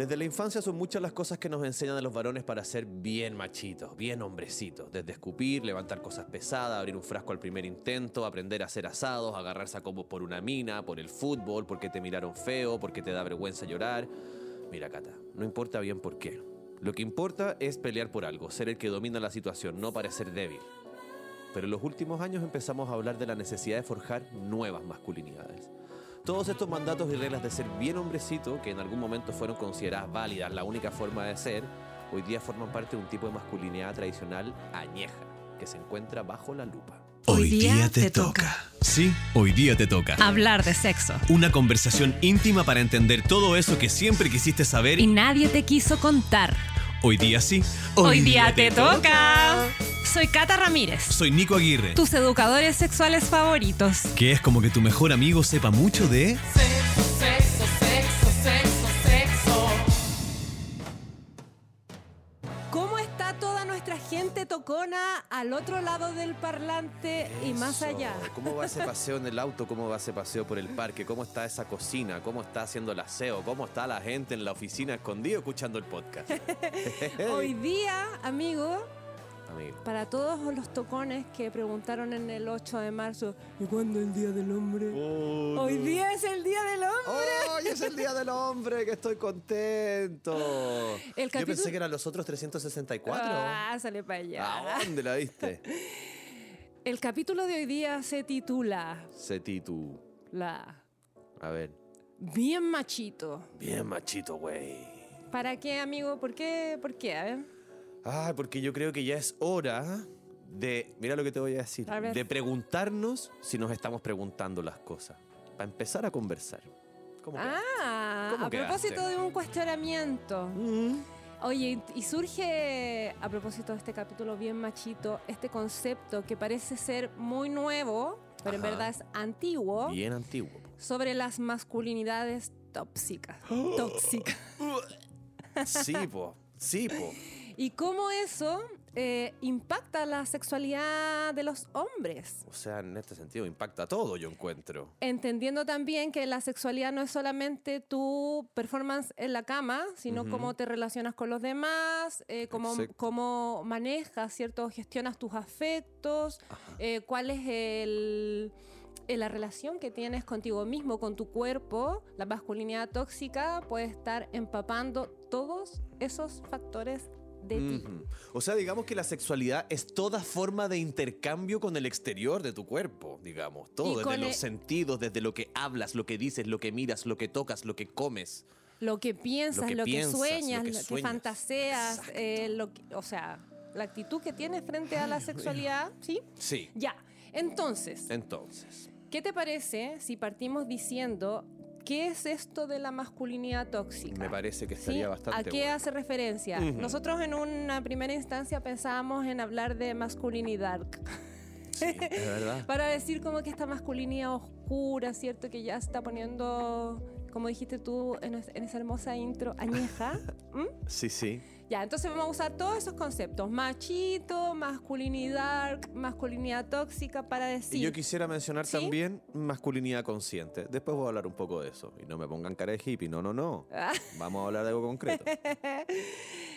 Desde la infancia son muchas las cosas que nos enseñan a los varones para ser bien machitos, bien hombrecitos. Desde escupir, levantar cosas pesadas, abrir un frasco al primer intento, aprender a hacer asados, agarrarse a combos por una mina, por el fútbol, porque te miraron feo, porque te da vergüenza llorar. Mira, Cata, no importa bien por qué. Lo que importa es pelear por algo, ser el que domina la situación, no parecer débil. Pero en los últimos años empezamos a hablar de la necesidad de forjar nuevas masculinidades. Todos estos mandatos y reglas de ser bien hombrecito, que en algún momento fueron consideradas válidas, la única forma de ser, hoy día forman parte de un tipo de masculinidad tradicional añeja, que se encuentra bajo la lupa. Hoy día te toca. Sí, hoy día te toca. Hablar de sexo. Una conversación íntima para entender todo eso que siempre quisiste saber Y nadie te quiso contar. hoy día sí. Hoy, día, te toca. Soy Cata Ramírez, Soy Nico Aguirre. tus educadores sexuales favoritos. Que es como que tu mejor amigo sepa mucho de... Sexo, sexo, sexo, sexo, sexo. ¿Cómo está toda nuestra gente tocona al otro lado del parlante y más Eso. allá? ¿Cómo va ese paseo en el auto? ¿Cómo va ese paseo por el parque? ¿Cómo está esa cocina? ¿Cómo está haciendo el aseo? ¿Cómo está la gente en la oficina escondido escuchando el podcast? Hoy día, amigo, Amigo. para todos los tocones que preguntaron en el 8 de marzo, ¿y cuándo el Día del Hombre? Oh, Hoy no. día es el Día del Hombre. ¡Hoy es el Día del Hombre! ¡Que estoy contento! El Yo capítulo- pensé que eran los otros 364. Ah, sale para allá. ¿A dónde la viste? El capítulo de hoy día se titula Setitu. La A ver. Bien Machito. Bien machito, güey. ¿Para qué, amigo? ¿Por qué? ¿Por qué? A ver. Ah, porque yo creo que ya es hora de, mira lo que te voy a decir, A de preguntarnos si nos estamos preguntando las cosas. Para empezar a conversar. ¿Cómo? Ah, ¿Cómo a quedaste? propósito de un cuestionamiento. Mm. Oye, y surge, a propósito de este capítulo bien machito, este concepto que parece ser muy nuevo, pero en Ajá. verdad es antiguo, Bien antiguo. sobre las masculinidades tóxicas. Tóxicas. Sí, po. Sí, po. Y cómo eso eh, impacta la sexualidad de los hombres. O sea, en este sentido impacta todo, yo encuentro. Entendiendo también que la sexualidad no es solamente tu performance en la cama, sino cómo te relacionas con los demás, eh, cómo, manejas, ¿cierto? Gestionas tus afectos, eh, cuál es el, la relación que tienes contigo mismo, con tu cuerpo. La masculinidad tóxica puede estar empapando todos esos factores de ti. O sea, digamos que la sexualidad es toda forma de intercambio con el exterior de tu cuerpo, digamos. Todo, desde los el- sentidos, desde lo que hablas, lo que dices, lo que miras, lo que tocas, lo que comes. Lo que piensas, que lo que, piensas, sueñas, lo que, sueñas. fantaseas, eh, lo que- o sea, la actitud que tienes frente a la sexualidad, ¿sí? Sí. Ya. Entonces, Entonces, ¿qué te parece si partimos diciendo qué es esto de la masculinidad tóxica? me parece que ¿Sí? estaría bastante ¿A qué bueno. hace referencia? Nosotros en una primera instancia pensábamos en hablar de masculinidad. Sí, es verdad. Para decir como que esta masculinidad oscura, ¿cierto? Que ya se está poniendo, como dijiste tú en, es- en esa hermosa intro, añeja. ¿Mm? Sí, sí. Ya, entonces vamos a usar todos esos conceptos. Machito, masculinidad, masculinidad tóxica para decir... Y yo quisiera mencionar ¿Sí? también masculinidad consciente. Después voy a hablar un poco de eso. Y no me pongan cara de hippie. No, no, no. Ah. Vamos a hablar de algo concreto.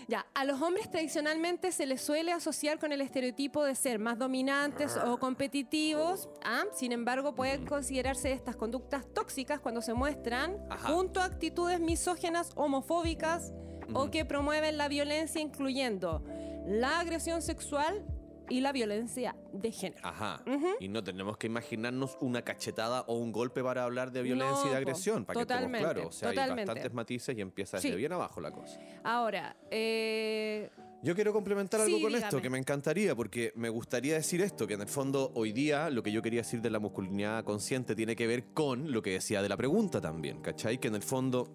Ya, a los hombres tradicionalmente se les suele asociar con el estereotipo de ser más dominantes o competitivos. ¿ah? Sin embargo, pueden considerarse estas conductas tóxicas cuando se muestran Ajá. junto a actitudes misógenas, homofóbicas o que promueven la violencia, incluyendo la agresión sexual y la violencia de género. Ajá. Y no tenemos que imaginarnos una cachetada o un golpe para hablar de violencia y de agresión. Para que estemos totalmente, claros. O sea, hay totalmente. bastantes matices y empieza desde Sí. bien abajo la cosa. Ahora, eh, Yo quiero complementar algo Sí, con dígame. esto, que me encantaría, porque me gustaría decir esto, que en el fondo hoy día lo que yo quería decir de la masculinidad consciente tiene que ver con lo que decía de la pregunta también, ¿cachai? Que en el fondo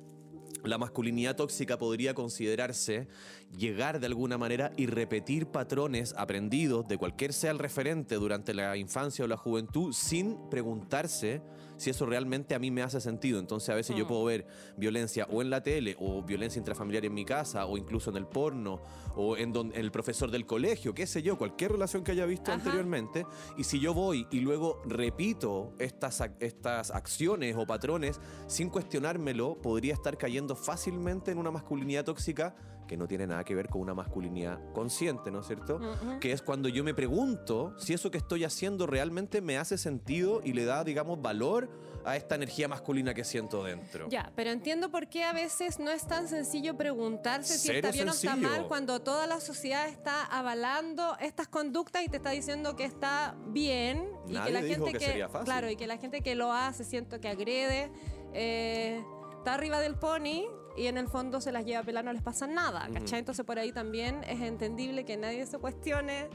la masculinidad tóxica podría considerarse llegar de alguna manera y repetir patrones aprendidos de cualquier sea el referente durante la infancia o la juventud sin preguntarse si eso realmente a mí me hace sentido. Entonces a veces yo Mm. puedo ver violencia o en la tele o violencia intrafamiliar en mi casa o incluso en el porno o en, don- en el profesor del colegio, qué sé yo, cualquier relación que haya visto Ajá. anteriormente. Y si yo voy y luego repito estas, estas acciones o patrones sin cuestionármelo, podría estar cayendo fácilmente en una masculinidad tóxica que no tiene nada que ver con una masculinidad consciente, ¿no es cierto? Que es cuando yo me pregunto si eso que estoy haciendo realmente me hace sentido y le da, digamos, valor a esta energía masculina que siento dentro. Ya, pero entiendo por qué a veces no es tan sencillo preguntarse si está bien o está mal cuando toda la sociedad está avalando estas conductas y te está diciendo que está bien y que la dijo gente que sería fácil. claro y que la gente que lo hace siento que agrede eh, está arriba del pony y en el fondo se las lleva a pelar no les pasa nada, ¿cachai? Entonces por ahí también es entendible que nadie se cuestione.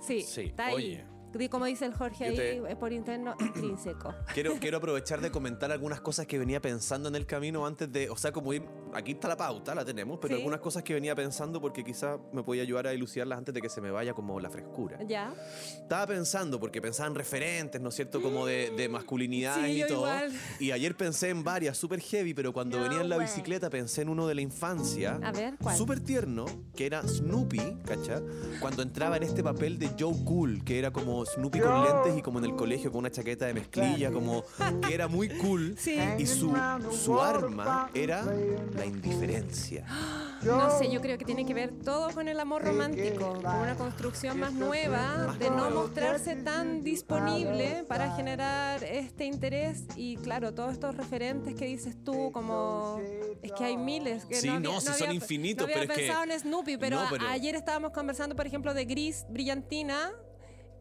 Sí, Sí, está ahí. oye. Como dice el Jorge ahí, te- eh, por interno, intrínseco. Quiero, quiero aprovechar de comentar algunas cosas que venía pensando en el camino antes de, o sea, como ir, aquí está la pauta, la tenemos, pero Sí. algunas cosas que venía pensando porque quizás me podía ayudar a dilucidarlas antes de que se me vaya como la frescura. ¿Ya? Estaba pensando, porque pensaba en referentes, ¿no es cierto? Como de, de masculinidad Sí, y todo. igual. Y ayer pensé en varias, súper heavy, pero cuando No venía en la bicicleta pensé en uno de la infancia. A ver, ¿cuál? Súper tierno, que era Snoopy, ¿cacha? Cuando entraba en este papel de Joe Cool, que era como Snoopy con lentes y como en el colegio con una chaqueta de mezclilla, como que era muy cool. Sí. Y su, su arma era la indiferencia. No sé, yo creo que tiene que ver todo con el amor romántico, con una construcción más nueva, de no mostrarse tan disponible para generar este interés y claro, todos estos referentes que dices tú, como es que hay miles. Que Sí, había- no, sí son había- infinitos, No había pero es que- pensado en Snoopy, pero, No, pero- ayer estábamos conversando, por ejemplo, de Gris Brillantina.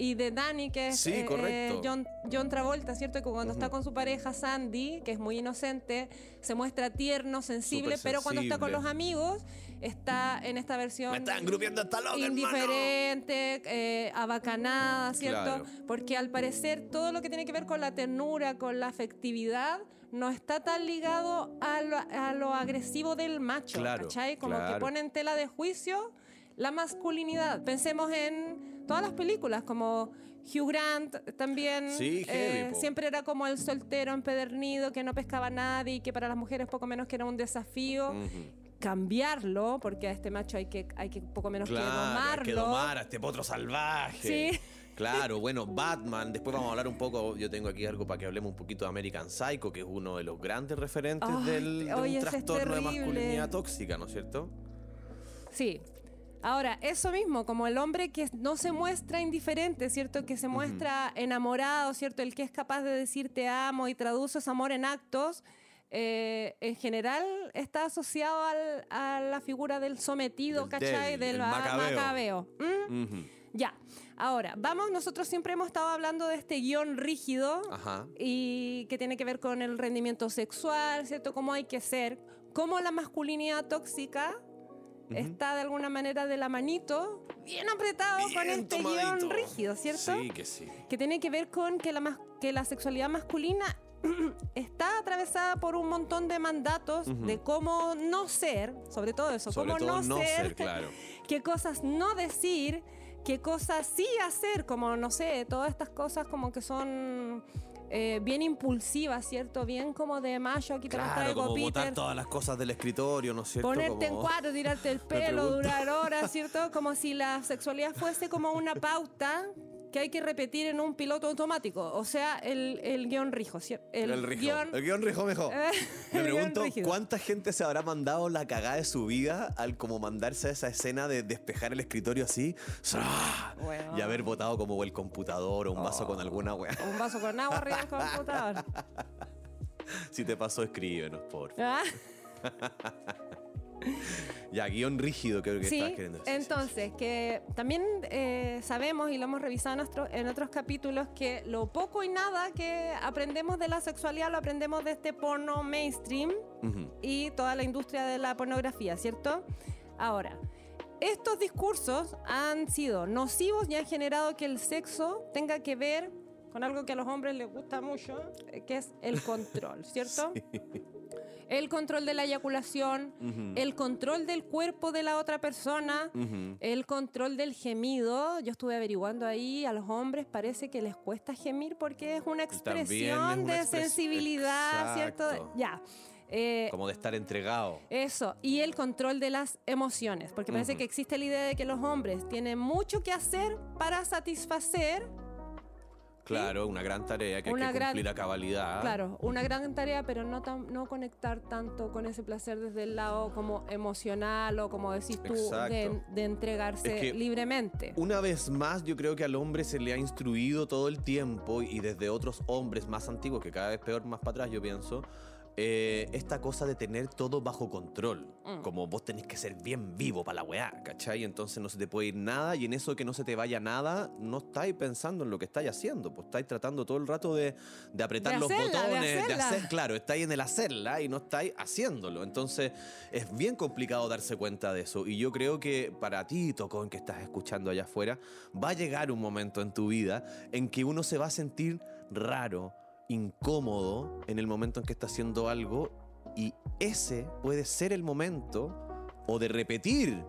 Y de Danny, que es Sí, eh, eh, John, John Travolta, ¿cierto? Que cuando está con su pareja Sandy, que es muy inocente, se muestra tierno, sensible, pero cuando está con los amigos, está en esta versión Me están grupiendo hasta loca, indiferente, eh, abacanada, ¿cierto? Claro. Porque al parecer todo lo que tiene que ver con la ternura, con la afectividad, no está tan ligado a lo, a lo agresivo del macho, Claro, ¿cachai? Como que pone en tela de juicio la masculinidad. Pensemos en todas las películas, como Hugh Grant también Sí, eh, siempre era como el soltero empedernido que no pescaba a nadie y que para las mujeres poco menos que era un desafío cambiarlo, porque a este macho hay que, hay que poco menos que Claro, hay domarlo. que domar a este potro salvaje. Sí. Claro, bueno, Batman. Después vamos a hablar un poco. Yo tengo aquí algo para que hablemos un poquito de American Psycho, que es uno de los grandes referentes del, de oye, un ese es trastorno de masculinidad tóxica, ¿no es cierto? Sí. Ahora, eso mismo, como el hombre que no se muestra indiferente, ¿cierto? Que se muestra enamorado, ¿cierto? El que es capaz de decir te amo y traduce ese amor en actos, eh, en general está asociado al- a la figura del sometido, ¿cachai? débil, del el ma- macabeo. macabeo. ¿Mm? Ya. Ahora, vamos, nosotros siempre hemos estado hablando de este guion rígido Ajá. y que tiene que ver con el rendimiento sexual, ¿cierto? Cómo hay que ser, cómo la masculinidad tóxica está de alguna manera de la manito, bien apretado con este tomadito. guion rígido, ¿cierto? Sí, que sí. Que tiene que ver con que la, mas- que la sexualidad masculina está atravesada por un montón de mandatos de cómo no ser, sobre todo eso, Sobre cómo todo no, no ser, ser, claro. qué cosas no decir, qué cosas sí hacer, como no sé, todas estas cosas como que son eh, bien impulsivas, ¿cierto? Bien como de macho, aquí te Claro, traigo, como botar Peter. todas las cosas del escritorio, ¿no es cierto? Ponerte en cuatro, tirarte el pelo, durar horas, ¿cierto? Como si la sexualidad fuese como una pauta que hay que repetir en un piloto automático. O sea, el, el guion rijo, ¿cierto? El, rijo. guión- El guion rijo mejor. Eh, Me el pregunto cuánta gente se habrá mandado la cagada de su vida al como mandarse a esa escena de despejar el escritorio así y haber votado como el computador o un vaso Oh. con alguna weá. Un vaso con agua arriba del computador. Si te pasó, escríbenos, por favor. ¿Ah? Ya, guion rígido creo que Sí, estás queriendo decir. entonces, que también eh, sabemos y lo hemos revisado en, nuestro- en otros capítulos que lo poco y nada que aprendemos de la sexualidad lo aprendemos de este porno mainstream Ujú. y toda la industria de la pornografía, ¿cierto? Ahora, estos discursos han sido nocivos y han generado que el sexo tenga que ver con algo que a los hombres les gusta mucho, eh, que es el control, ¿cierto? El control de la eyaculación, el control del cuerpo de la otra persona, el control del gemido. Yo estuve averiguando ahí, a los hombres parece que les cuesta gemir porque es una es expresión una de expres- sensibilidad, ¿cierto? Ya. Eh, Como de estar entregado. eso, y el control de las emociones, porque parece que existe la idea de que los hombres tienen mucho que hacer para satisfacer Claro, una gran tarea que Una hay que gran- cumplir a cabalidad. Claro, una gran tarea, pero no, tan- no conectar tanto con ese placer desde el lado como emocional o como decís tú, de, de entregarse Es que- libremente. Una vez más, yo creo que al hombre se le ha instruido todo el tiempo y desde otros hombres más antiguos, que cada vez peor, más para atrás, yo pienso, eh, esta cosa de tener todo bajo control. Mm. Como vos tenés que ser bien vivo para la weá, ¿cachai? Entonces no se te puede ir nada y en eso de que no se te vaya nada, no estáis pensando en lo que estáis haciendo, pues estáis tratando todo el rato de, de apretar De los hacerla, de botones, hacerla. hacer, claro, estáis en el hacerla y no estáis haciéndolo. Entonces es bien complicado darse cuenta de eso. Y yo creo que para ti, Tocón, que estás escuchando allá afuera, va a llegar un momento en tu vida en que uno se va a sentir raro, incómodo en el momento en que está haciendo algo y ese puede ser el momento o de repetir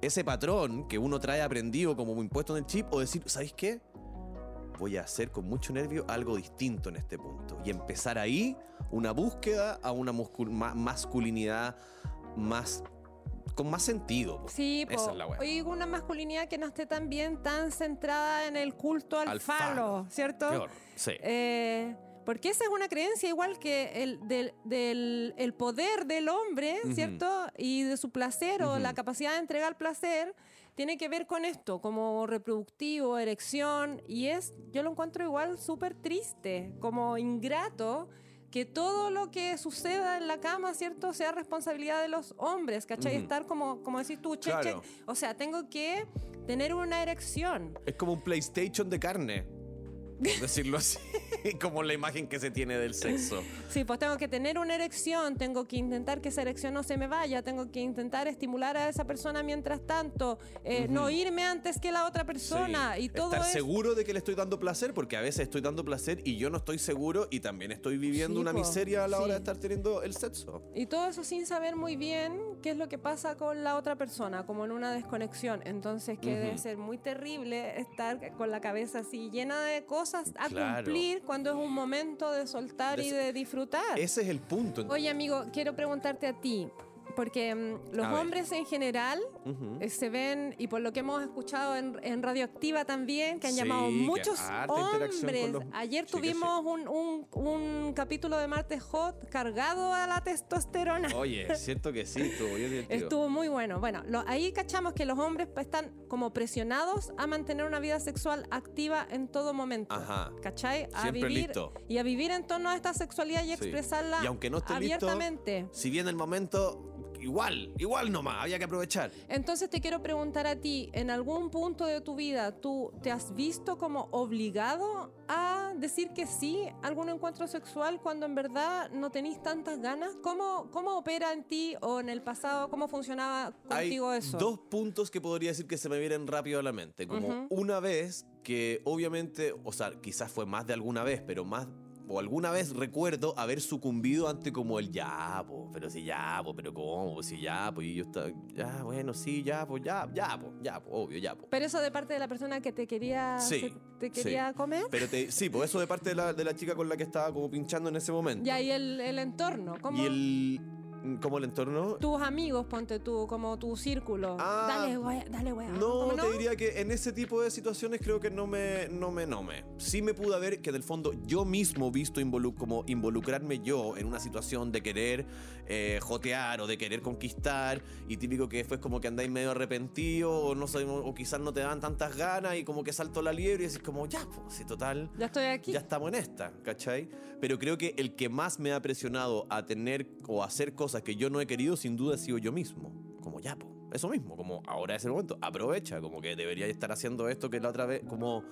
ese patrón que uno trae aprendido como impuesto en el chip o decir, ¿sabéis qué? Voy a hacer con mucho nervio algo distinto en este punto y empezar ahí una búsqueda a una masculinidad más con más sentido. po. Sí, Esa es la weá. y una masculinidad que no esté tan bien tan centrada en el culto al, Al falo, falo. ¿cierto? Peor, sí. Eh, porque esa es una creencia igual que el del, del- el poder del hombre, Ujú. ¿cierto? Y de su placer o Ujú. la capacidad de entregar placer tiene que ver con esto, como reproductivo, erección, y es, yo lo encuentro igual súper triste, como ingrato, que todo lo que suceda en la cama, ¿cierto?, sea responsabilidad de los hombres, ¿cachai? Ujú. Estar como, como decís tú, che, Claro. che, o sea, tengo que tener una erección. Es como un PlayStation de carne. por decirlo así. como la imagen que se tiene del sexo. Sí, pues tengo que tener una erección, tengo que intentar que esa erección no se me vaya, tengo que intentar estimular a esa persona mientras tanto, eh, no irme antes que la otra persona Sí. y todo Estar es... seguro de que le estoy dando placer, porque a veces estoy dando placer y yo no estoy seguro y también estoy viviendo Sí, una miseria a la hora de estar teniendo el sexo. Y todo eso sin saber muy bien qué es lo que pasa con la otra persona, como en una desconexión. Entonces, que debe ser muy terrible estar con la cabeza así llena de cosas a Claro. cumplir cuando es un momento de soltar y de disfrutar. Ese es el punto. Oye, amigo, quiero preguntarte a ti, porque mm, los A ver. hombres en general eh, se ven, y por lo que hemos escuchado en, en Radioactiva también, que han Sí, llamado muchos hombres. los- Ayer Sí tuvimos un, un- un capítulo de Martes Hot cargado a la testosterona. Oye, es cierto que sí, estuvo bien. Estuvo muy bueno. Bueno, lo- ahí cachamos que los hombres pues, están como presionados a mantener una vida sexual activa en todo momento. Ajá. ¿Cachai? A Siempre vivir listo. y a vivir en torno a esta sexualidad y expresarla Y aunque no esté listo, abiertamente. Si viene el momento, igual, igual nomás, había que aprovechar. Entonces te quiero preguntar a ti, ¿en algún punto de tu vida tú te has visto como obligado a decir que sí a algún encuentro sexual cuando en verdad no tenéis tantas ganas? ¿Cómo, ¿Cómo opera en ti o en el pasado, cómo funcionaba contigo Hay eso? dos puntos que podría decir que se me vienen rápido a la mente. Como una vez que obviamente, o sea, quizás fue más de alguna vez, pero más o alguna vez recuerdo haber sucumbido ante como el ya, po, pero si ya, po, pero cómo, Pues si ya, pues y yo estaba, ya, bueno, sí, ya, pues ya, ya, pues ya, po, obvio, ya, po. Pero eso de parte de la persona que te quería, Sí, se- te sí. quería comer. Pero te, sí, pues eso de parte de la, de la chica con la que estaba como pinchando en ese momento. Ya, y el, el entorno, ¿cómo? Y el, como el entorno, Tus amigos, ponte tú, como tu círculo. Ah, dale, wea, dale, wea. No, ¿Cómo te diría que en ese tipo de situaciones creo que no me, no me, no me. Sí me pude ver que en el fondo yo mismo visto involu- como involucrarme yo en una situación de querer eh, jotear o de querer conquistar y típico que después como que andáis medio arrepentido o no sé, o quizás no te dan tantas ganas y como que salto la liebre y decís como ya, pues si total Ya estoy aquí. ya estamos en esta, ¿cachai? Pero creo que el que más me ha presionado a tener o hacer cosas que yo no he querido, sin duda, sido yo mismo. Como ya, po. Eso mismo, como ahora es el momento, aprovecha, como que debería estar haciendo esto que la otra vez, como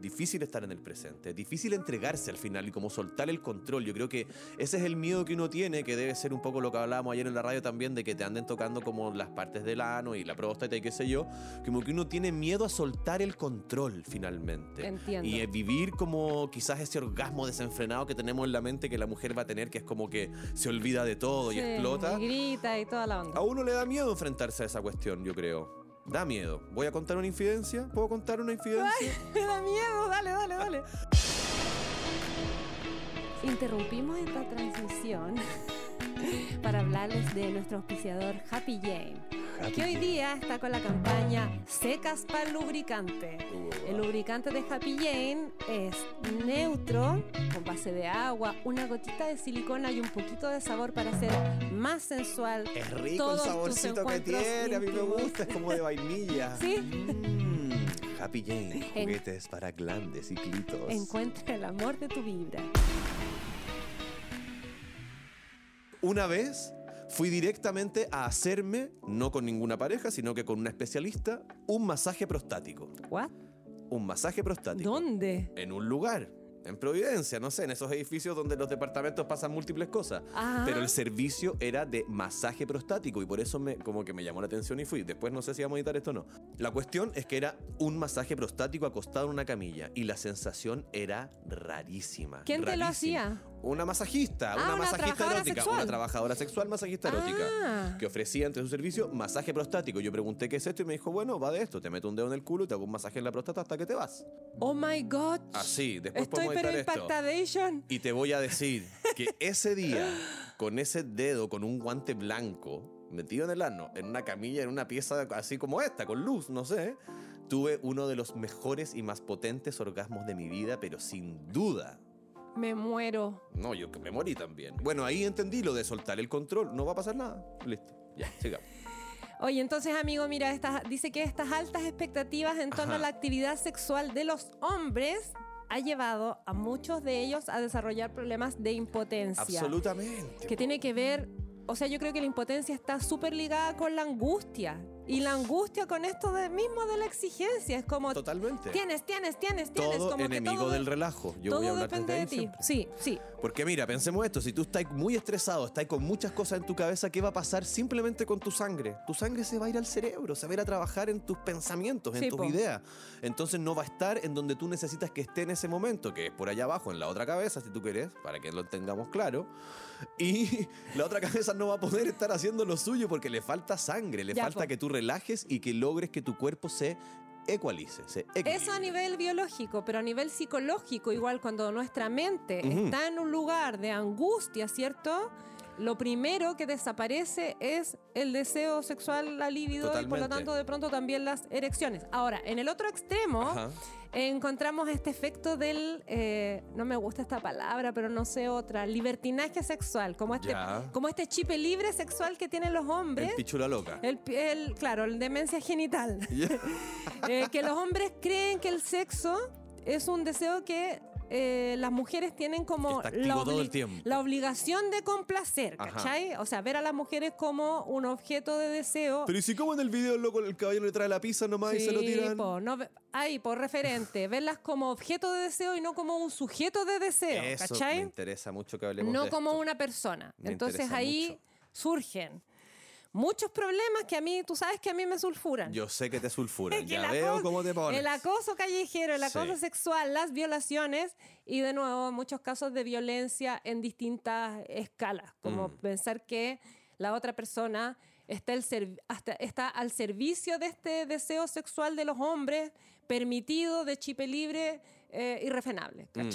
difícil estar en el presente, difícil entregarse al final y como soltar el control. Yo creo que ese es el miedo que uno tiene, que debe ser un poco lo que hablábamos ayer en la radio también, de que te anden tocando como las partes del ano y la próstata y qué sé yo, como que uno tiene miedo a soltar el control finalmente. Entiendo. Y vivir como quizás ese orgasmo desenfrenado que tenemos en la mente que la mujer va a tener, que es como que se olvida de todo y Sí, explota. Y grita y toda la onda. A uno le da miedo enfrentarse a esa cuestión, yo creo. Da miedo. ¿Voy a contar una infidencia? ¿Puedo contar una infidencia? Me da miedo, dale, dale, dale. Interrumpimos esta transmisión para hablarles de nuestro auspiciador Happy Jane, Que hoy día está con la campaña Secas para lubricante. El lubricante de Happy Jane es neutro, con base de agua, una gotita de silicona y un poquito de sabor para hacer más sensual. Es rico todos el saborcito que tiene, a mí me gusta, es como de vainilla. Sí. Mm, Happy Jane, En- juguetes para glandes y clitos. Encuentra el amor de tu vibra. Una vez fui directamente a hacerme, no con ninguna pareja, sino que con una especialista, un masaje prostático. ¿What? Un masaje prostático. ¿Dónde? En un lugar. En Providencia, no sé, en esos edificios donde los departamentos pasan múltiples cosas. Ah. Pero el servicio era de masaje prostático y por eso me, como que me llamó la atención y fui. Después no sé si vamos a editar esto o no. La cuestión es que era un masaje prostático acostado en una camilla y la sensación era rarísima. ¿Quién te lo hacía? Una masajista, Ah, una, una masajista erótica, sexual. una trabajadora sexual masajista erótica Ah. que ofrecía entre su servicio masaje prostático. Yo pregunté qué es esto y me dijo, bueno, va de esto, te meto un dedo en el culo y te hago un masaje en la próstata hasta que te vas. Oh my god. Así, después Estoy podemos pero esto. Y te voy a decir que ese día, con ese dedo, con un guante blanco, metido en el ano, en una camilla, en una pieza así como esta, con luz, no sé, tuve uno de los mejores y más potentes orgasmos de mi vida, pero sin duda. Me muero. No, yo que me morí también. Bueno, ahí entendí lo de soltar el control. No va a pasar nada. Listo. Ya, sigamos. Oye, entonces, amigo, mira, estas- dice que estas altas expectativas en torno Ajá. a la actividad sexual de los hombres ha llevado a muchos de ellos a desarrollar problemas de impotencia. Absolutamente. Que tiene que ver, o sea, yo creo que la impotencia está súper ligada con la angustia. Y la angustia con esto de mismo de la exigencia. Es como, Totalmente. tienes, tienes, tienes, tienes. Todo como que enemigo todo, del relajo. Yo todo voy a hablar depende de ahí ti. siempre. Sí, sí. Porque mira, pensemos esto, si tú estás muy estresado, estás con muchas cosas en tu cabeza, ¿qué va a pasar simplemente con tu sangre? Tu sangre se va a ir al cerebro, se va a ir a trabajar en tus pensamientos, en Sí, tus po. ideas. Entonces no va a estar en donde tú necesitas que esté en ese momento, que es por allá abajo, en la otra cabeza, si tú quieres, para que lo tengamos claro. Y la otra cabeza no va a poder estar haciendo lo suyo porque le falta sangre, le Ya, falta po. que tú relajes y que logres que tu cuerpo se ecualice, se equilibre. Eso a nivel biológico, pero a nivel psicológico, igual cuando nuestra mente está en un lugar de angustia, ¿cierto? Lo primero que desaparece es el deseo sexual, la libido y por lo tanto de pronto también las erecciones. Ahora, en el otro extremo Ajá. encontramos este efecto del, eh, no me gusta esta palabra, pero no sé otra, libertinaje sexual, como este, Ya. como este chip libre sexual que tienen los hombres. El pichula loca. El- claro, el demencia genital. Eh, que los hombres creen que el sexo es un deseo que eh, las mujeres tienen como la, todo obli- el tiempo. la obligación de complacer, Ajá. ¿cachai? O sea, ver a las mujeres como un objeto de deseo. Pero ¿y si como en el video loco el caballero le trae la pizza nomás y se lo Sí, tiran? po, no ahí, por referente, verlas como objeto de deseo y no como un sujeto de deseo, Eso ¿cachai? me interesa mucho que hablemos no de como esto. una persona. Me Entonces ahí mucho. surgen muchos problemas que a mí, tú sabes que a mí me sulfuran. Yo sé que te sulfuran, Que ya veo cómo te pones. El acoso callejero, el acoso Sí. sexual, las violaciones y de nuevo muchos casos de violencia en distintas escalas, como Mm. pensar que la otra persona está, el hasta- está al servicio de este deseo sexual de los hombres, permitido, de chipe libre, eh, irrefrenable, Mm.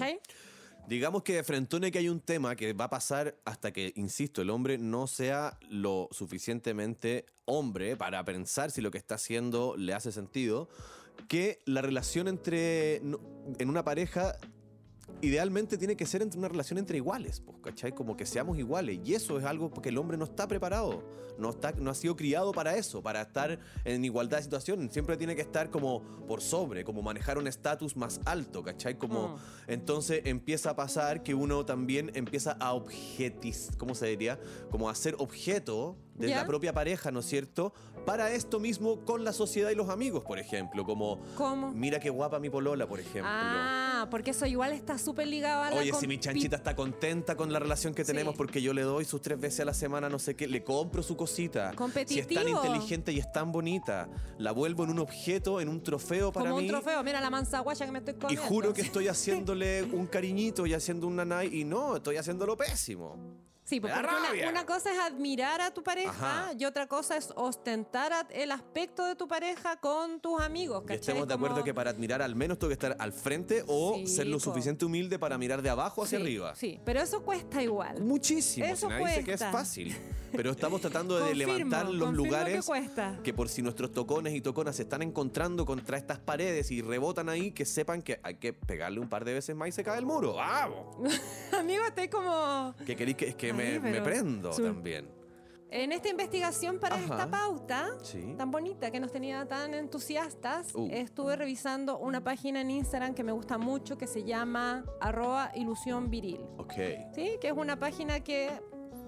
Digamos que de frentone que hay un tema que va a pasar hasta que, insisto, el hombre no sea lo suficientemente hombre para pensar si lo que está haciendo le hace sentido, que la relación entre, en una pareja idealmente tiene que ser entre una relación entre iguales, pues, ¿cachai? Como que seamos iguales. Y eso es algo que el hombre no está preparado. No, está, no ha sido criado para eso, para estar en igualdad de situación. Siempre tiene que estar como por sobre, como manejar un estatus más alto, ¿cachai? Como, Mm. Entonces empieza a pasar que uno también empieza a objetis, ¿cómo se diría? Como a ser objeto de ¿Ya? la propia pareja, ¿no es cierto? Para esto mismo con la sociedad y los amigos, por ejemplo. Como, ¿Cómo? mira qué guapa mi polola, por ejemplo. Ah, porque eso igual está súper ligado a la Oye, si mi chanchita está contenta con la relación que Sí. tenemos porque yo le doy sus tres veces a la semana, no sé qué, le compro su cosita. Si es tan Competitivo. inteligente y es tan bonita, la vuelvo en un objeto, en un trofeo para Como mí. un trofeo, mira la mansa guaya que me estoy Y comiendo. juro que estoy haciéndole un cariñito y haciendo un nanay y no, estoy haciéndolo pésimo. Sí, porque una, cosa es admirar a tu pareja Ajá. y otra cosa es ostentar el aspecto de tu pareja con tus amigos. Y ¿cachai? estemos de acuerdo Como- que para admirar al menos tengo que estar al frente o Sí, ser lo po. suficiente humilde para mirar de abajo hacia Sí, arriba. Sí, pero eso cuesta igual. Muchísimo. Eso si nadie dice que es cuesta. fácil. Pero estamos tratando de Confirmo, levantar los lugares que cuesta. que por si nuestros tocones y toconas se están encontrando contra estas paredes y rebotan ahí, que sepan que hay que pegarle un par de veces más y se cae el muro. ¡Vamos! Amigo, estoy como... Que queréis que es que Me, prendo Sí. también. En esta investigación para Ajá. esta pauta Sí. tan bonita que nos tenía tan entusiastas, Uh. estuve revisando una página en Instagram que me gusta mucho que se llama arroba ilusión viril. Ok. ¿sí? Que es una página que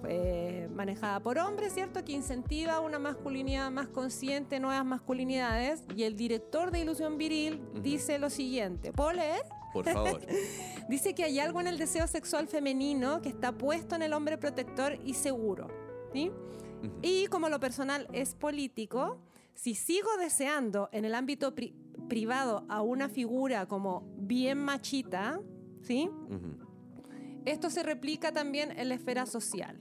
eh, manejada por hombres, ¿cierto? Que incentiva una masculinidad más consciente, nuevas masculinidades. Y el director de Ilusión Viril dice lo siguiente. ¿Puedo leer? Por favor. Dice que hay algo en el deseo sexual femenino que está puesto en el hombre protector y seguro. ¿sí? Y como lo personal es político, si sigo deseando en el ámbito pri- privado a una figura como bien machita, ¿sí? Esto se replica también en la esfera social.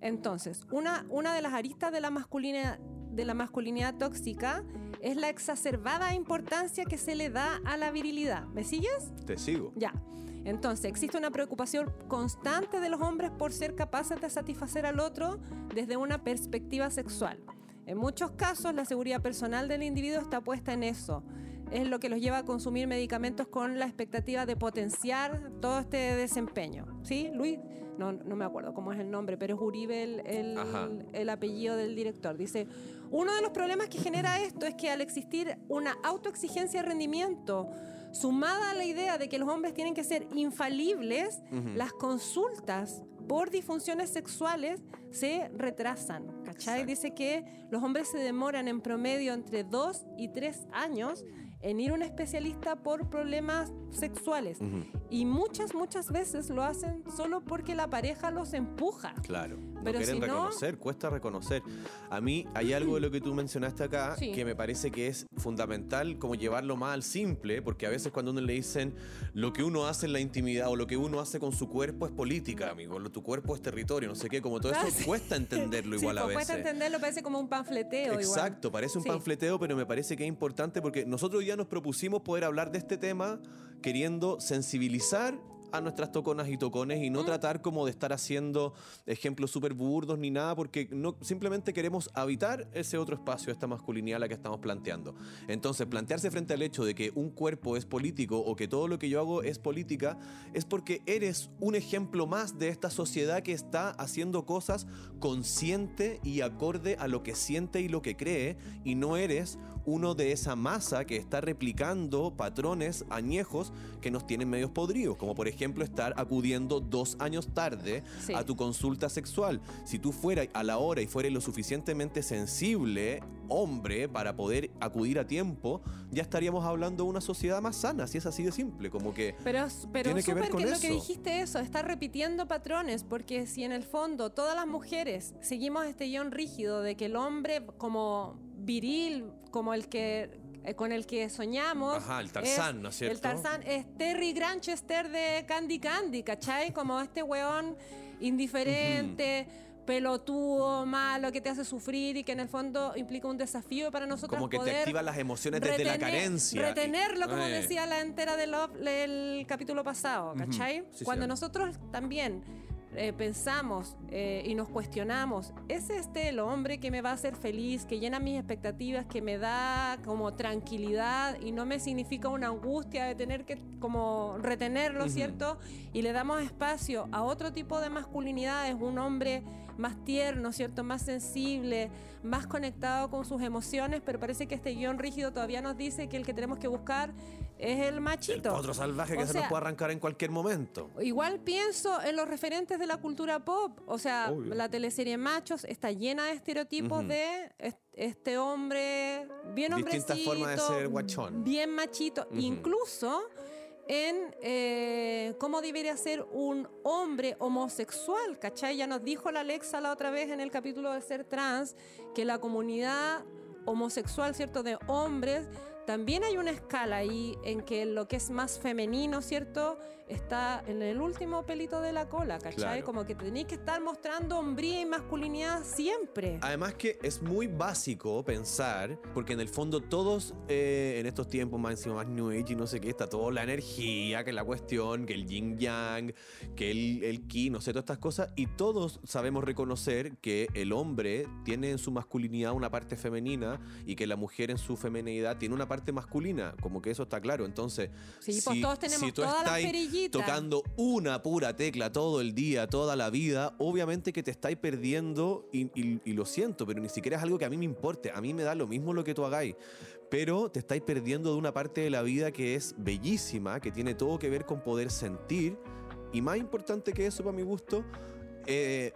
Entonces, una, una de las aristas de la, masculinidad, de la masculinidad tóxica es la exacerbada importancia que se le da a la virilidad. ¿Me sigues? Te sigo. Ya. Entonces, existe una preocupación constante de los hombres por ser capaces de satisfacer al otro desde una perspectiva sexual. En muchos casos, la seguridad personal del individuo está puesta en eso. Es lo que los lleva a consumir medicamentos con la expectativa de potenciar todo este desempeño. ¿Sí, Luis? No, no me acuerdo cómo es el nombre, pero es Uribe el, el- apellido del director. Dice, uno de los problemas que genera esto es que al existir una autoexigencia de rendimiento, sumada a la idea de que los hombres tienen que ser infalibles, las consultas por disfunciones sexuales se retrasan. ¿Cachai? Exacto. Dice que los hombres se demoran en promedio entre dos y tres años en ir a un especialista por problemas sexuales. Y muchas, muchas veces lo hacen solo porque la pareja los empuja. Claro. No Pero quieren si no- reconocer, cuesta reconocer. A mí hay algo de lo que tú mencionaste acá Sí. que me parece que es fundamental como llevarlo más al simple, porque a veces cuando uno le dicen lo que uno hace en la intimidad o lo que uno hace con su cuerpo es política, amigo, tu cuerpo es territorio, no sé qué, como todo eso Ah, sí. cuesta entenderlo igual sí, a pues veces. cuesta entenderlo, parece como un panfleteo. igual. Exacto, parece un panfleteo, pero me parece que es importante porque nosotros ya nos propusimos poder hablar de este tema queriendo sensibilizar a nuestras toconas y tocones y no Mm. tratar como de estar haciendo ejemplos súper burdos ni nada porque no, simplemente queremos habitar ese otro espacio, esta masculinidad a la que estamos planteando. Entonces, plantearse frente al hecho de que un cuerpo es político o que todo lo que yo hago es política es porque eres un ejemplo más de esta sociedad que está haciendo cosas consciente y acorde a lo que siente y lo que cree y no eres uno de esa masa que está replicando patrones añejos que nos tienen medios podridos, como por ejemplo estar acudiendo dos años tarde Sí. a tu consulta sexual. Si tú fueras a la hora y fueras lo suficientemente sensible, hombre, para poder acudir a tiempo, ya estaríamos hablando de una sociedad más sana, si es así de simple, como que... Pero, pero Tiene que ver con que lo que eso. dijiste eso, está repitiendo patrones, porque si en el fondo todas las mujeres seguimos este guion rígido de que el hombre como viril, como el que eh, con el que soñamos. Ajá, el Tarzán, ¿no es cierto? El Tarzán es Terry Granchester de Candy Candy, ¿cachai? Como este weón indiferente, pelotudo, malo, que te hace sufrir y que en el fondo implica un desafío para nosotros Como que te poder activa las emociones desde la carencia. Retenerlo, como Eh. decía la entera del el capítulo pasado, ¿cachai? Sí, Cuando sí. nosotros también eh, pensamos eh, y nos cuestionamos, ¿es este el hombre que me va a hacer feliz, que llena mis expectativas, que me da como tranquilidad y no me significa una angustia de tener que como retenerlo. ¿cierto? Y le damos espacio a otro tipo de masculinidades, un hombre más tierno, ¿cierto? Más sensible, más conectado con sus emociones, pero parece que este guion rígido todavía nos dice que el que tenemos que buscar es el El machito. potro salvaje que O se sea, nos puede arrancar en cualquier momento. Igual pienso en los referentes de la cultura pop. O sea, Obvio. la teleserie Machos está llena de estereotipos de est- este hombre bien Distintas hombrecito. formas de ser guachón. Bien machito. Incluso en eh, cómo debería ser un hombre homosexual, ¿cachai? Ya nos dijo la Alexa la otra vez en el capítulo de Ser Trans que la comunidad homosexual, ¿cierto? De hombres, también hay una escala ahí en que lo que es más femenino, ¿cierto? Está en el último pelito de la cola, ¿cachai? Claro. Como que tenéis que estar mostrando hombría y masculinidad siempre. Además que es muy básico pensar, porque en el fondo todos eh, en estos tiempos más encima más New Age y no sé qué, está toda la energía, que la cuestión, que el yin yang, que el, el ki, no sé, todas estas cosas, y todos sabemos reconocer que el hombre tiene en su masculinidad una parte femenina y que la mujer en su feminidad tiene una parte masculina, como que eso está claro. Entonces, Sí, pues todos tenemos tú todas las tocando una pura tecla todo el día, toda la vida, obviamente que te estáis perdiendo y, y- y lo siento, pero ni siquiera es algo que a mí me importe. A mí me da lo mismo lo que tú hagáis, pero te estáis perdiendo de una parte de la vida que es bellísima, que tiene todo que ver con poder sentir y más importante que eso para mi gusto, eh,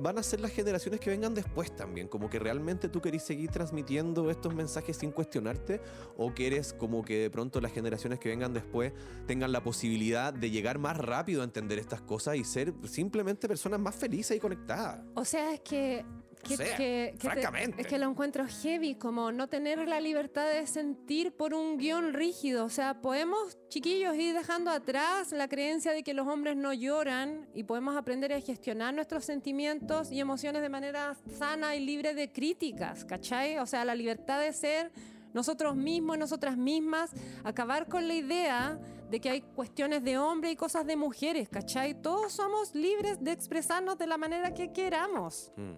van a ser las generaciones que vengan después también. Como que realmente tú querés seguir transmitiendo estos mensajes sin cuestionarte o quieres como que de pronto las generaciones que vengan después tengan la posibilidad de llegar más rápido a entender estas cosas y ser simplemente personas más felices y conectadas. O sea, es que. Que- sea, que- que te- francamente. es que lo encuentro heavy, como no tener la libertad de sentir por un guion rígido. O sea, podemos, chiquillos, ir dejando atrás la creencia de que los hombres no lloran y podemos aprender a gestionar nuestros sentimientos y emociones de manera sana y libre de críticas, ¿cachai? O sea, la libertad de ser nosotros mismos, nosotras mismas, acabar con la idea de que hay cuestiones de hombre y cosas de mujeres, ¿cachai? Todos somos libres de expresarnos de la manera que queramos. Mm.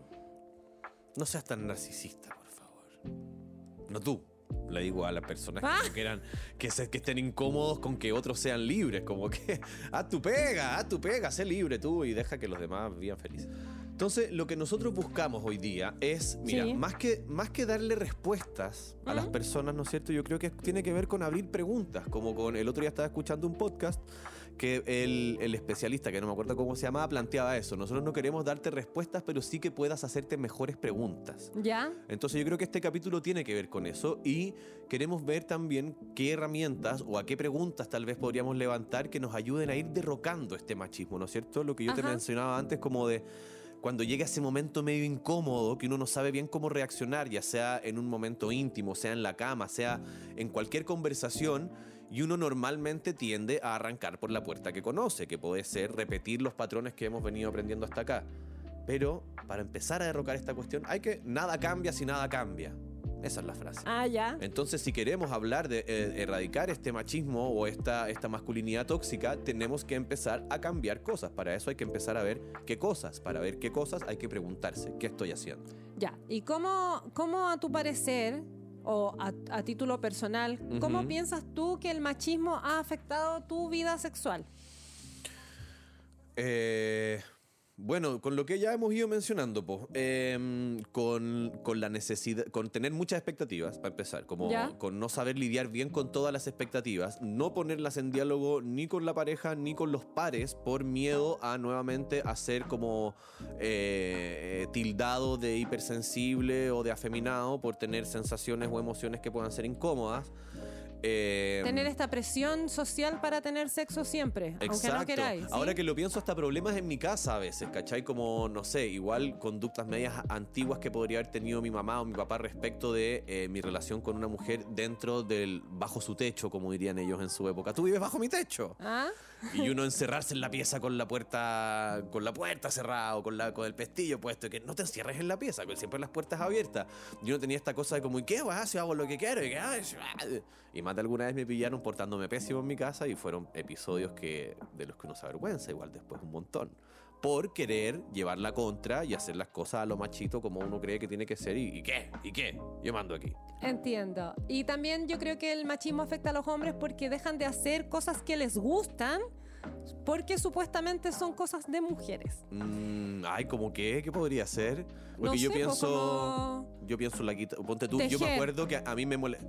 No seas tan narcisista, por favor. No tú. Le digo a las personas que, Ah. no quieran, que, se- que estén incómodos con que otros sean libres. Como que, haz tu pega, haz tu pega, sé libre tú y deja que los demás vivan felices. Entonces, lo que nosotros buscamos hoy día es, mira, Sí. más, que, más que darle respuestas a las Ujú. personas, ¿no es cierto? Yo creo que tiene que ver con abrir preguntas, como con el otro día estaba escuchando un podcast que el, el especialista, que no me acuerdo cómo se llamaba, planteaba eso. Nosotros no queremos darte respuestas, pero sí que puedas hacerte mejores preguntas. ¿Ya? Entonces yo creo que este capítulo tiene que ver con eso y queremos ver también qué herramientas o a qué preguntas tal vez podríamos levantar que nos ayuden a ir derrocando este machismo, ¿no es cierto? Lo que yo te Ajá. mencionaba antes como de cuando llega ese momento medio incómodo que uno no sabe bien cómo reaccionar, ya sea en un momento íntimo, sea en la cama, sea en cualquier conversación, y uno normalmente tiende a arrancar por la puerta que conoce, que puede ser repetir los patrones que hemos venido aprendiendo hasta acá. Pero para empezar a derrocar esta cuestión hay que nada cambia si nada cambia. Esa es la frase. Ah, ya. Entonces, si queremos hablar de eh, erradicar este machismo o esta, esta masculinidad tóxica, tenemos que empezar a cambiar cosas. Para eso hay que empezar a ver qué cosas. Para ver qué cosas hay que preguntarse, ¿qué estoy haciendo? Ya. ¿Y cómo, cómo a tu parecer, o a, a título personal, cómo piensas tú que el machismo ha afectado tu vida sexual? Eh, bueno, con lo que ya hemos ido mencionando, po, em, con, con la necesidad, con tener muchas expectativas, para empezar, como Ya. con no saber lidiar bien con todas las expectativas, no ponerlas en diálogo ni con la pareja ni con los pares por miedo a nuevamente hacer como eh, tildado de hipersensible o de afeminado por tener sensaciones o emociones que puedan ser incómodas. Em, Tener esta presión social para tener sexo siempre, aunque no queráis. ¿sí? Ahora que lo pienso, hasta problemas en mi casa a veces, ¿cachai? Como, no sé, igual conductas medias antiguas que podría haber tenido mi mamá o mi papá respecto de eh, mi relación con una mujer dentro del, bajo su techo, como dirían ellos en su época. Tú vives bajo mi techo. ¿Ah? Y uno encerrarse en la pieza con la puerta con la puerta cerrada o con, la, con el pestillo puesto, y que no te encierres en la pieza, que siempre las puertas abiertas. Yo no tenía esta cosa de como, ¿y qué, weá? Si hago lo que quiero, y es- ah". Y más de alguna vez me pillaron portándome pésimo en mi casa y fueron episodios que, de los que uno se avergüenza, igual después un montón. Por querer llevar la contra y hacer las cosas a lo machito como uno cree que tiene que ser. ¿Y, y qué? ¿Y qué? Yo mando aquí. Entiendo. Y también yo creo que el machismo afecta a los hombres porque dejan de hacer cosas que les gustan porque supuestamente son cosas de mujeres. Mm, ay, ¿cómo qué? ¿Qué podría ser? Porque No yo sé, pues, pienso. como Yo pienso en la guitarra. Ponte tú, yo me acuerdo que a mí me molesta.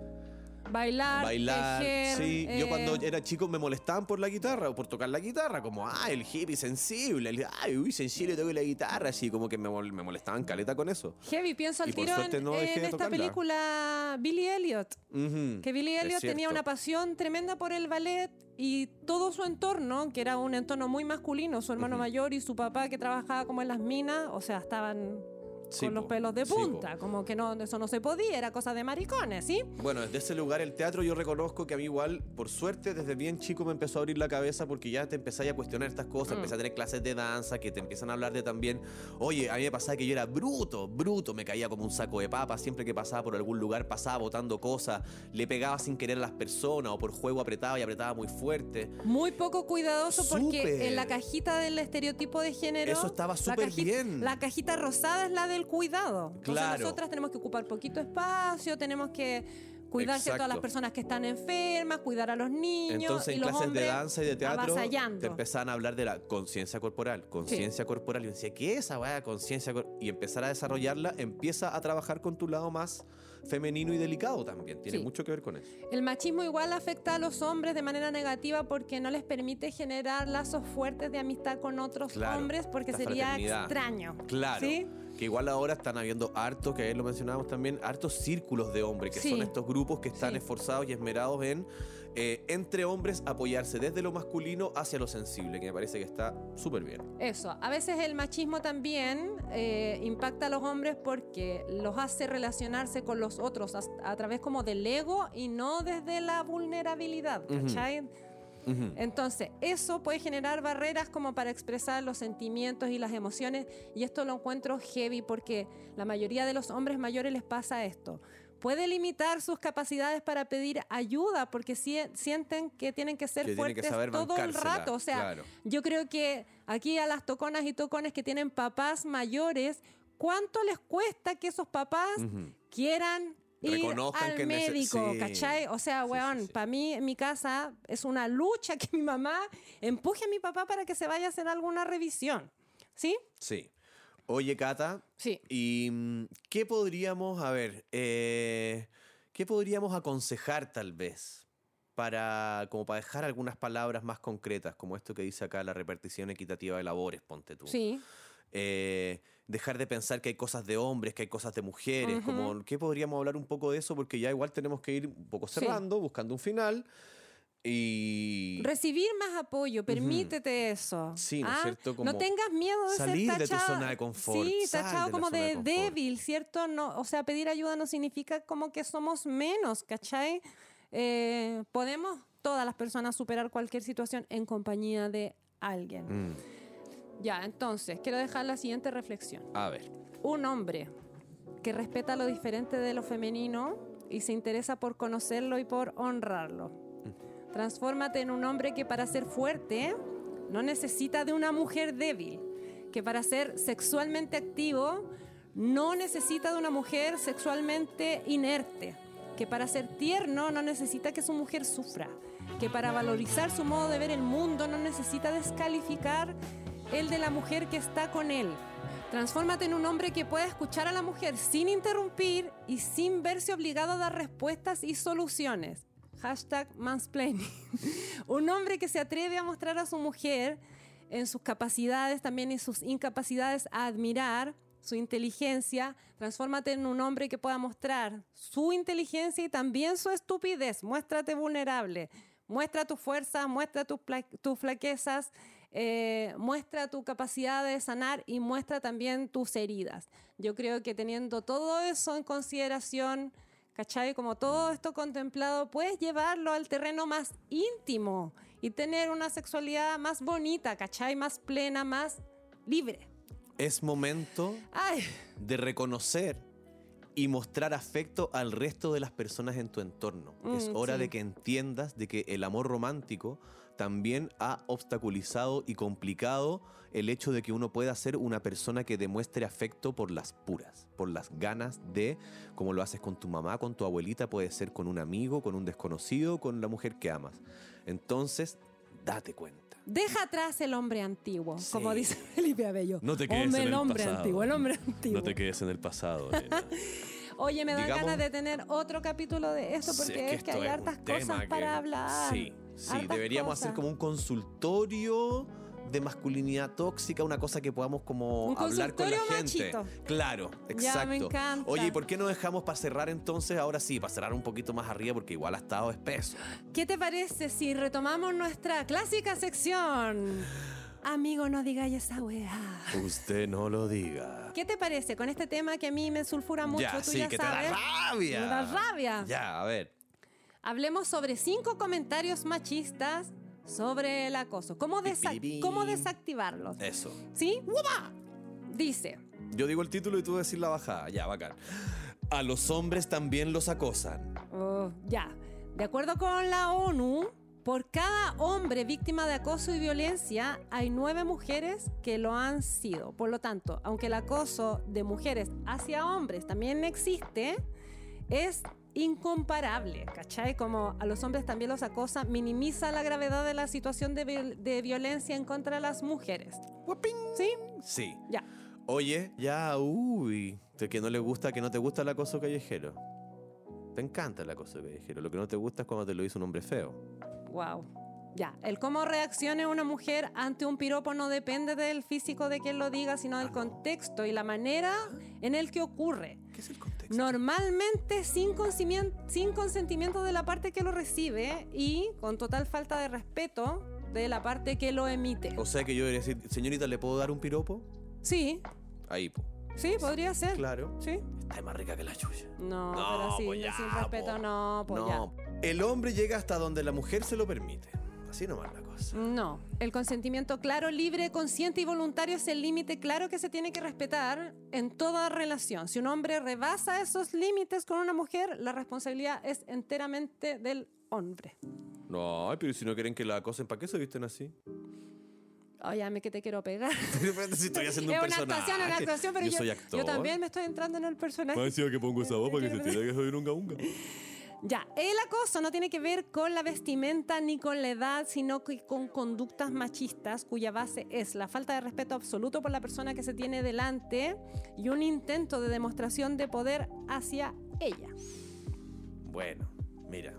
Bailar, Bailar. tejer, sí, yo eh, cuando era chico me molestaban por la guitarra o por tocar la guitarra. Como, ah, el hippie sensible. el- ay, uy, sensible toco la guitarra. Así como que me, me molestaban caleta con eso. Heavy, pienso al suerte no en esta tocarla. película Billy Elliot. Que Billy Elliot tenía una pasión tremenda por el ballet y todo su entorno, que era un entorno muy masculino, su hermano mayor y su papá que trabajaba como en las minas, o sea, estaban Sí, con los pelos de Sí, punta, como que no, eso no se podía, era cosa de maricones, ¿sí? Bueno, desde ese lugar, el teatro, yo reconozco que a mí igual, por suerte, desde bien chico me empezó a abrir la cabeza porque ya te empezáis a cuestionar estas cosas, Mm. empecé a tener clases de danza que te empiezan a hablar de también, oye, a mí me pasaba que yo era bruto, bruto, me caía como un saco de papas, siempre que pasaba por algún lugar pasaba botando cosas, le pegaba sin querer a las personas o por juego apretaba y apretaba muy fuerte. Muy poco cuidadoso porque Súper. en la cajita del estereotipo de género. Eso estaba súper bien. La cajita rosada es la del cuidado. Entonces Claro. nosotras tenemos que ocupar poquito espacio, tenemos que cuidar ¿cierto? a las Exacto. personas que están enfermas, cuidar a los niños. Entonces en clases de danza y de teatro te empezaban a hablar de la conciencia corporal, conciencia corporal. Y decía, ¿qué es esa weá, conciencia? Y empezar a desarrollarla, empieza a trabajar con tu lado más femenino y delicado también. Tiene Sí. mucho que ver con eso. El machismo igual afecta a los hombres de manera negativa porque no les permite generar lazos fuertes de amistad con otros Claro, hombres porque sería extraño. Claro. ¿sí? Que igual ahora están habiendo harto, que ayer lo mencionábamos también, hartos círculos de hombres, que Sí. son estos grupos que están Sí. esforzados y esmerados en, eh, entre hombres, apoyarse desde lo masculino hacia lo sensible, que me parece que está súper bien. Eso, a veces el machismo también eh, impacta a los hombres porque los hace relacionarse con los otros a, a través como del ego y no desde la vulnerabilidad, Ujú. Entonces, eso puede generar barreras como para expresar los sentimientos y las emociones y esto lo encuentro heavy porque la mayoría de los hombres mayores les pasa esto. Puede limitar sus capacidades para pedir ayuda porque sie- sienten que tienen que ser Que tienen que fuertes todo el rato. O sea, claro. yo creo que aquí a las toconas y tocones que tienen papás mayores, ¿cuánto les cuesta que esos papás quieran ir Reconozcan al que médico? sí. ¿Cachai? O sea, Sí, sí, weón, sí. para mí en mi casa es una lucha que mi mamá empuje a mi papá para que se vaya a hacer alguna revisión. ¿Sí? Sí. Oye, Cata, Sí. ¿y mm, qué podríamos, a ver, eh, qué podríamos aconsejar tal vez para, como para dejar algunas palabras más concretas, como esto que dice acá la repartición equitativa de labores, ponte tú? Sí. Eh, dejar de pensar que hay cosas de hombres, que hay cosas de mujeres, Ujú. como, ¿qué podríamos hablar un poco de eso? Porque ya igual tenemos que ir un poco Sí. cerrando, buscando un final. Y Recibir más apoyo, permítete eso. Sí, ¿no es ¿ah? cierto? Como no tengas miedo de salir ser de tu zona de confort, Sí, tachado de como de de, débil, ¿cierto? No, o sea, pedir ayuda no significa como que somos menos, ¿cachai? Eh, podemos todas las personas superar cualquier situación en compañía de alguien. Mm, Ya, entonces, quiero dejar la siguiente reflexión. a ver. Un hombre que respeta lo diferente de lo femenino y se interesa por conocerlo y por honrarlo. Transfórmate en un hombre que para ser fuerte no necesita de una mujer débil, que para ser sexualmente activo no necesita de una mujer sexualmente inerte, que para ser tierno no necesita que su mujer sufra, que para valorizar su modo de ver el mundo no necesita descalificar el de la mujer que está con él. Transfórmate en un hombre que pueda escuchar a la mujer sin interrumpir y sin verse obligado a dar respuestas y soluciones. Hashtag mansplaining. un hombre que se atreve a mostrar a su mujer en sus capacidades también y sus incapacidades a admirar su inteligencia. Transfórmate en un hombre que pueda mostrar su inteligencia y también su estupidez. Muéstrate vulnerable. Muestra tu fuerza, muestra tus flaquezas, eh, muestra tu capacidad de sanar y muestra también tus heridas. Yo creo que teniendo todo eso en consideración, ¿cachai? Como todo esto contemplado, puedes llevarlo al terreno más íntimo y tener una sexualidad más bonita, ¿cachai? Más plena, más libre. Es momento Ay, de reconocer y mostrar afecto al resto de las personas en tu entorno. es Mm, hora sí. de que entiendas de que el amor romántico también ha obstaculizado y complicado el hecho de que uno pueda ser una persona que demuestre afecto por las puras, por las ganas de, como lo haces con tu mamá, con tu abuelita, puede ser con un amigo, con un desconocido, con la mujer que amas. Entonces, date cuenta. deja atrás el hombre antiguo, Sí. como dice Felipe Abello. No te quedes Hombre, en el el hombre pasado. antiguo, el hombre antiguo. quedes en el pasado. Oye, me dan Digamos- ganas de tener otro capítulo de esto porque Sí, es, que, esto hay es hartas cosas que- para hablar. Sí, sí, Hartas deberíamos hacer como un consultorio de masculinidad tóxica, una cosa que podamos como Un hablar con la gente. machito. Claro, exacto. Ya, me encanta. Oye, ¿y por qué no dejamos para cerrar entonces ahora sí, para cerrar un poquito más arriba porque igual ha estado espeso? ¿Qué te parece si retomamos nuestra clásica sección? Amigo, no digáis esa weá. Usted no lo diga. ¿Qué te parece con este tema que a mí me sulfura mucho? ya, tú sí, ya que sabes? te da rabia. Me da rabia. Ya, a ver. Hablemos sobre cinco comentarios machistas sobre el acoso. ¿Cómo, desactivarlos? Eso. ¿Sí? Dice, Yo digo el título y tú decir la bajada. Ya, bacán. A los hombres también los acosan. oh, ya, de acuerdo con la ONU, por cada hombre víctima de acoso y violencia, hay nueve mujeres que lo han sido. Por lo tanto, aunque el acoso de mujeres hacia hombres también existe, es incomparable, ¿cachai? Como a los hombres también los acosa, minimiza la gravedad de la situación de, viol- de violencia en contra de las mujeres. ¿Sí? Sí. Ya. Oye, ya, uy. De que no le gusta, que no te gusta el acoso callejero. Te encanta el acoso callejero. Lo que no te gusta es cuando te lo hizo un hombre feo. Wow. Ya, el cómo reaccione una mujer ante un piropo no depende del físico de quien lo diga, sino del contexto y la manera en el que ocurre. ¿Qué es el contexto? Normalmente sin, consentimiento, sin consentimiento de la parte que lo recibe y con total falta de respeto de la parte que lo emite. O sea que yo debería decir, señorita, ¿le puedo dar un piropo? Sí, Ahí, po. sí, podría ser. Claro. Sí. Está más rica que la chucha. No, No, pero sí, ya, sin respeto po. no, pues ya. no. El hombre llega hasta donde la mujer se lo permite. Así nomás la cosa. No, el consentimiento claro, libre, consciente y voluntario es el límite claro que se tiene que respetar en toda relación. Si un hombre rebasa esos límites con una mujer, la responsabilidad es enteramente del hombre. No, ay, pero si no quieren que la acosen, ¿para qué se visten así? Óyame que te quiero pegar. Si estoy haciendo un es una personaje. actuación, una actuación, pero yo, yo, soy actor. yo también me estoy entrando en el personaje. Me decía que pongo esa voz para que se tire que soy un unga unga. Ya, el acoso no tiene que ver con la vestimenta ni con la edad, sino que con conductas machistas cuya base es la falta de respeto absoluto por la persona que se tiene delante y un intento de demostración de poder hacia ella. Bueno, mira,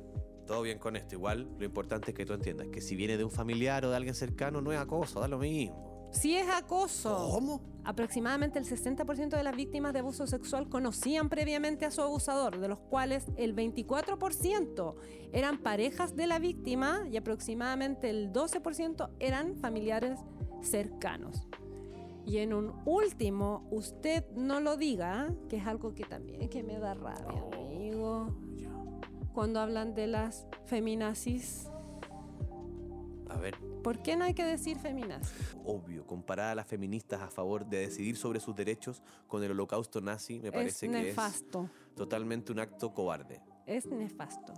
todo bien con esto. Igual lo importante es que tú entiendas que si viene de un familiar o de alguien cercano, no es acoso, da lo mismo. Si es acoso, ¿Cómo? aproximadamente el 60% de las víctimas de abuso sexual conocían previamente a su abusador, de los cuales el 24% eran parejas de la víctima y aproximadamente el 12% eran familiares cercanos. Y en un último, usted no lo diga, que es algo que también que me da rabia, amigo. Cuando hablan de las feminazis, ver, ¿por qué no hay que decir feminazis? obvio, comparar a las feministas a favor de decidir sobre sus derechos con el holocausto nazi me Es parece que nefasto. es totalmente un acto cobarde. es nefasto.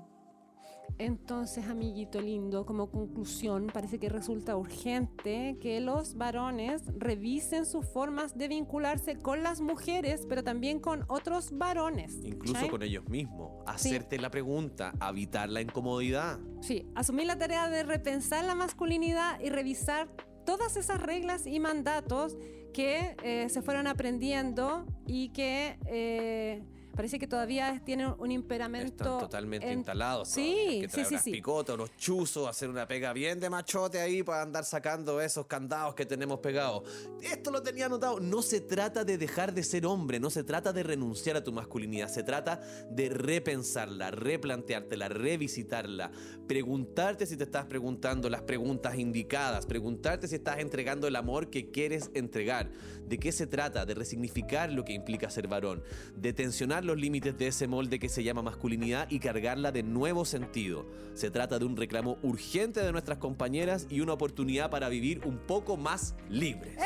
Entonces, amiguito lindo, como conclusión, parece que resulta urgente que los varones revisen sus formas de vincularse con las mujeres, pero también con otros varones. Incluso con ellos mismos. Hacerte la pregunta, evitar la incomodidad. Sí, asumir la tarea de repensar la masculinidad y revisar todas esas reglas y mandatos que eh, se fueron aprendiendo y que eh, parece que todavía tienen un imperamento. Están totalmente en- instalados. Sí, que sí, sí, sí. picotas, unos chuzos, hacer una pega bien de machote ahí para andar sacando esos candados que tenemos pegados. Esto lo tenía anotado. No se trata de dejar de ser hombre, no se trata de renunciar a tu masculinidad, se trata de repensarla, replanteártela, revisitarla, preguntarte si te estás preguntando las preguntas indicadas, preguntarte si estás entregando el amor que quieres entregar. ¿De qué se trata? De resignificar lo que implica ser varón, de tensionar los límites de ese molde que se llama masculinidad y cargarla de nuevo sentido. Se trata de un reclamo urgente de nuestras compañeras y una oportunidad para vivir un poco más libres.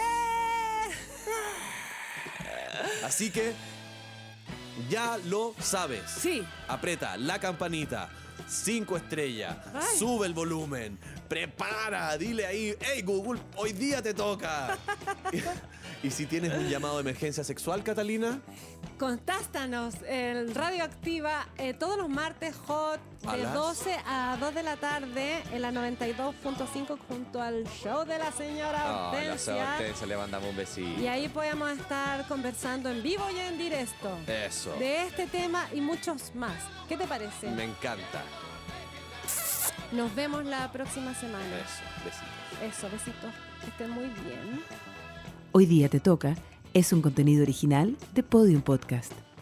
Así que ya lo sabes. Sí. Aprieta la campanita. Cinco estrellas. Ay. Sube el volumen. Prepara. Dile ahí, hey Google, hoy día te toca. y si tienes un llamado de emergencia sexual, Catalina, Contástanos en Radioactiva eh, todos los martes hot ¿A de las? 12 a 2 de la tarde en la 92.5 junto al show de la señora Hortensia. le mandamos un besito. Y ahí podemos estar conversando en vivo y en directo Eso. de este tema y muchos más. ¿Qué te parece? Me encanta. Nos vemos la próxima semana. Eso, besitos. Eso, besitos. Que estén muy bien. Hoy día te toca es un contenido original de Podium Podcast.